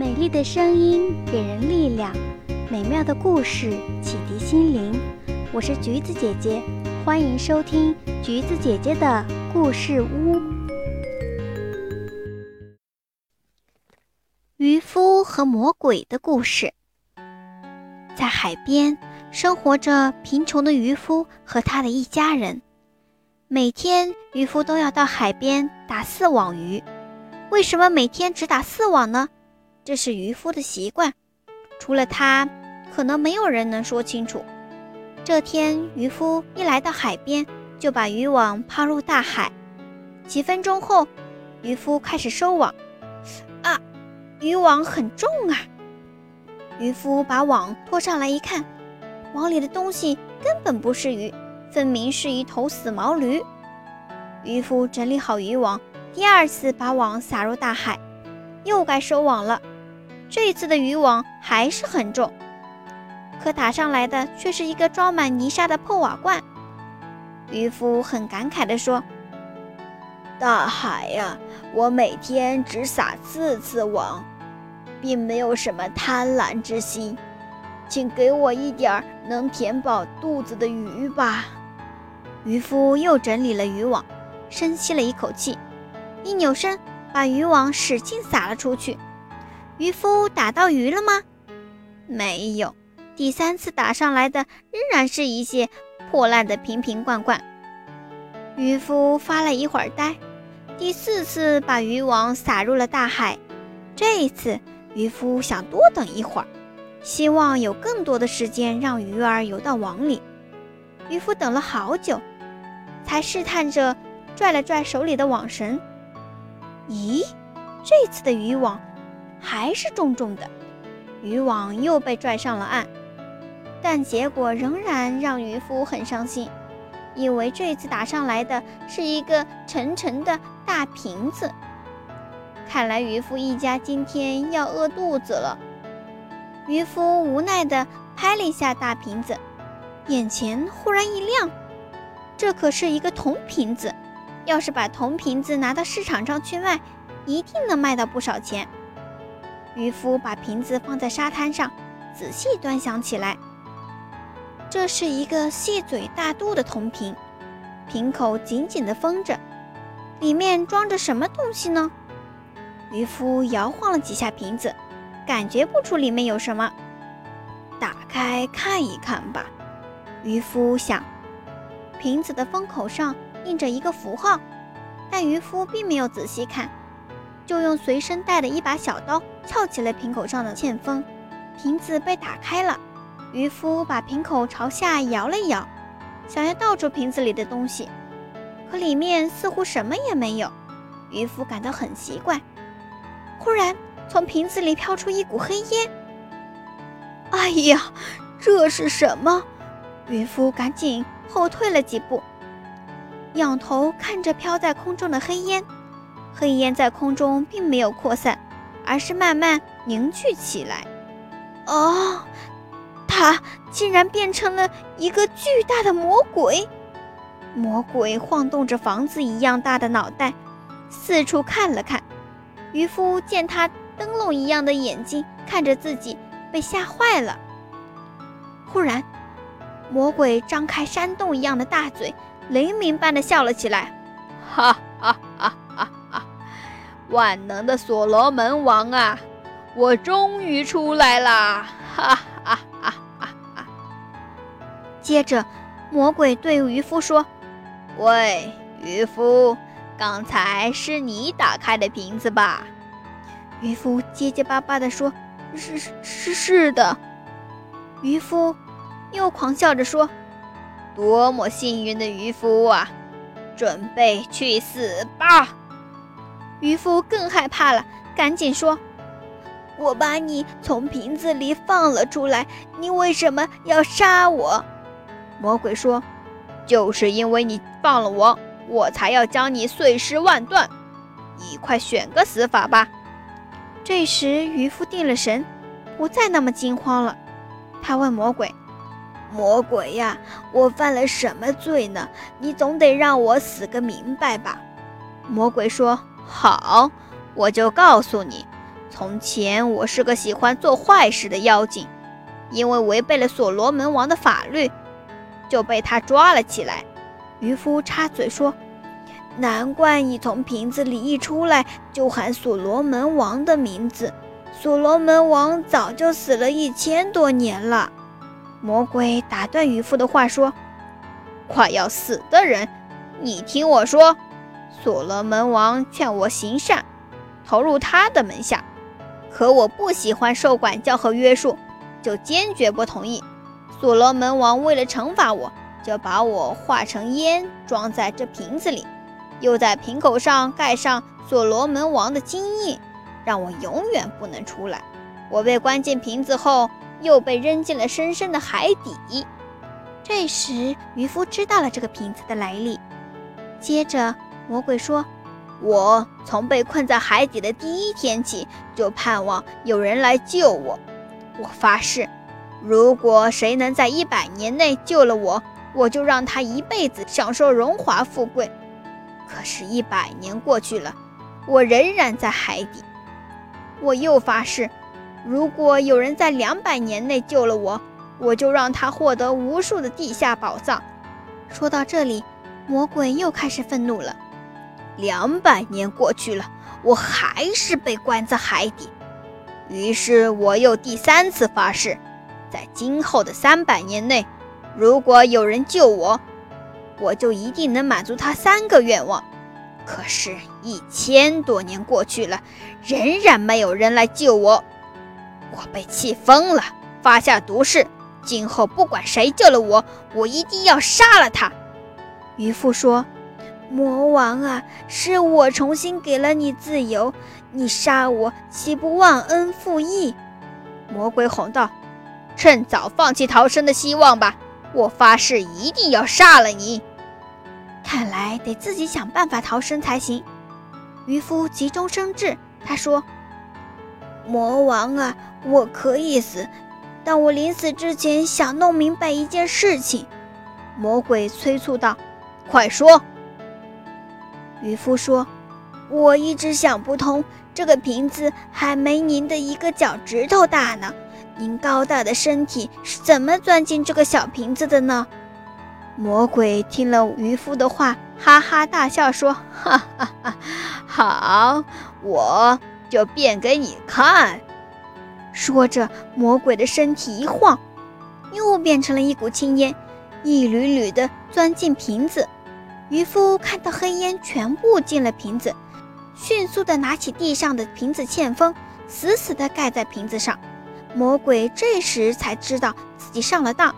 美丽的声音给人力量，美妙的故事启迪心灵。我是橘子姐姐，欢迎收听橘子姐姐的故事屋。渔夫和魔鬼的故事。在海边生活着贫穷的渔夫和他的一家人。每天，渔夫都要到海边打四网鱼。为什么每天只打四网呢？这是渔夫的习惯，除了他，可能没有人能说清楚。这天，渔夫一来到海边，就把渔网抛入大海。几分钟后，渔夫开始收网。啊，渔网很重啊！渔夫把网拖上来一看，网里的东西根本不是鱼。分明是一头死毛驴。渔夫整理好渔网，第二次把网撒入大海，又该收网了。这一次的渔网还是很重，可打上来的却是一个装满泥沙的破瓦罐。渔夫很感慨地说：“大海呀，我每天只撒四次网，并没有什么贪婪之心，请给我一点儿能填饱肚子的鱼吧。”渔夫又整理了渔网，深吸了一口气，一扭身，把渔网使劲撒了出去。渔夫打到鱼了吗？没有。第三次打上来的仍然是一些破烂的瓶瓶罐罐。渔夫发了一会儿呆，第四次把渔网撒入了大海。这一次，渔夫想多等一会儿，希望有更多的时间让鱼儿游到网里。渔夫等了好久。才试探着拽了拽手里的网绳，咦，这次的渔网还是重重的，渔网又被拽上了岸，但结果仍然让渔夫很伤心，因为这次打上来的是一个沉沉的大瓶子，看来渔夫一家今天要饿肚子了。渔夫无奈地拍了一下大瓶子，眼前忽然一亮。这可是一个铜瓶子，要是把铜瓶子拿到市场上去卖，一定能卖到不少钱。渔夫把瓶子放在沙滩上，仔细端详起来。这是一个细嘴大肚的铜瓶，瓶口紧紧地封着，里面装着什么东西呢？渔夫摇晃了几下瓶子，感觉不出里面有什么。打开看一看吧，渔夫想。瓶子的封口上印着一个符号，但渔夫并没有仔细看，就用随身带的一把小刀翘起了瓶口上的嵌封，瓶子被打开了。渔夫把瓶口朝下摇了摇，想要倒出瓶子里的东西，可里面似乎什么也没有。渔夫感到很奇怪。忽然，从瓶子里飘出一股黑烟。哎呀，这是什么？渔夫赶紧。后退了几步，仰头看着飘在空中的黑烟，黑烟在空中并没有扩散，而是慢慢凝聚起来。哦，它竟然变成了一个巨大的魔鬼！魔鬼晃动着房子一样大的脑袋，四处看了看。渔夫见他灯笼一样的眼睛看着自己，被吓坏了。忽然。魔鬼张开山洞一样的大嘴，雷鸣般的笑了起来，哈哈哈哈！万能的所罗门王啊，我终于出来啦！哈哈哈哈哈！接着，魔鬼对渔夫说：“喂，渔夫，刚才是你打开的瓶子吧？”渔夫结结巴巴地说：“是是是是的。”渔夫。又狂笑着说：“多么幸运的渔夫啊！准备去死吧！”渔夫更害怕了，赶紧说：“我把你从瓶子里放了出来，你为什么要杀我？”魔鬼说：“就是因为你放了我，我才要将你碎尸万段。你快选个死法吧！”这时，渔夫定了神，不再那么惊慌了。他问魔鬼。魔鬼呀，我犯了什么罪呢？你总得让我死个明白吧。魔鬼说：“好，我就告诉你，从前我是个喜欢做坏事的妖精，因为违背了所罗门王的法律，就被他抓了起来。”渔夫插嘴说：“难怪你从瓶子里一出来就喊所罗门王的名字。所罗门王早就死了一千多年了。”魔鬼打断渔夫的话说：“快要死的人，你听我说，所罗门王劝我行善，投入他的门下，可我不喜欢受管教和约束，就坚决不同意。所罗门王为了惩罚我。”就把我化成烟，装在这瓶子里，又在瓶口上盖上所罗门王的金印，让我永远不能出来。我被关进瓶子后，又被扔进了深深的海底。这时，渔夫知道了这个瓶子的来历。接着，魔鬼说：“我从被困在海底的第一天起，就盼望有人来救我。我发誓，如果谁能在一百年内救了我，我就让他一辈子享受荣华富贵。可是，一百年过去了，我仍然在海底。我又发誓，如果有人在两百年内救了我，我就让他获得无数的地下宝藏。说到这里，魔鬼又开始愤怒了。两百年过去了，我还是被关在海底。于是，我又第三次发誓，在今后的三百年内。如果有人救我，我就一定能满足他三个愿望。可是，一千多年过去了，仍然没有人来救我。我被气疯了，发下毒誓：今后不管谁救了我，我一定要杀了他。渔夫说：“魔王啊，是我重新给了你自由，你杀我岂不忘恩负义？”魔鬼吼道：“趁早放弃逃生的希望吧。”我发誓一定要杀了你！看来得自己想办法逃生才行。渔夫急中生智，他说：“魔王啊，我可以死，但我临死之前想弄明白一件事情。”魔鬼催促道：“快说！”渔夫说：“我一直想不通，这个瓶子还没您的一个脚趾头大呢。”您高大的身体是怎么钻进这个小瓶子的呢？魔鬼听了渔夫的话，哈哈大笑说：“哈哈哈，好，我就变给你看。”说着，魔鬼的身体一晃，又变成了一股青烟，一缕缕的钻进瓶子。渔夫看到黑烟全部进了瓶子，迅速的拿起地上的瓶子欠封，死死的盖在瓶子上。魔鬼这时才知道自己上了当，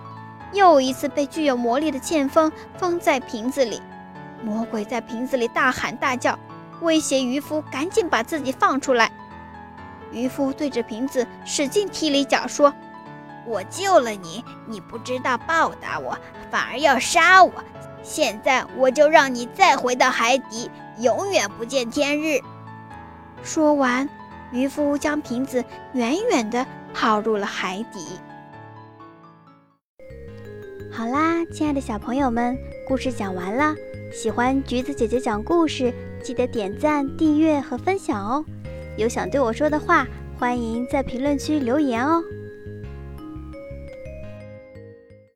又一次被具有魔力的剑锋封在瓶子里。魔鬼在瓶子里大喊大叫，威胁渔夫赶紧把自己放出来。渔夫对着瓶子使劲踢了一脚，说：“我救了你，你不知道报答我，反而要杀我。现在我就让你再回到海底，永远不见天日。”说完，渔夫将瓶子远远地。抛入了海底。好啦，亲爱的小朋友们，故事讲完了。喜欢橘子姐姐讲故事，记得点赞、订阅和分享哦。有想对我说的话，欢迎在评论区留言哦。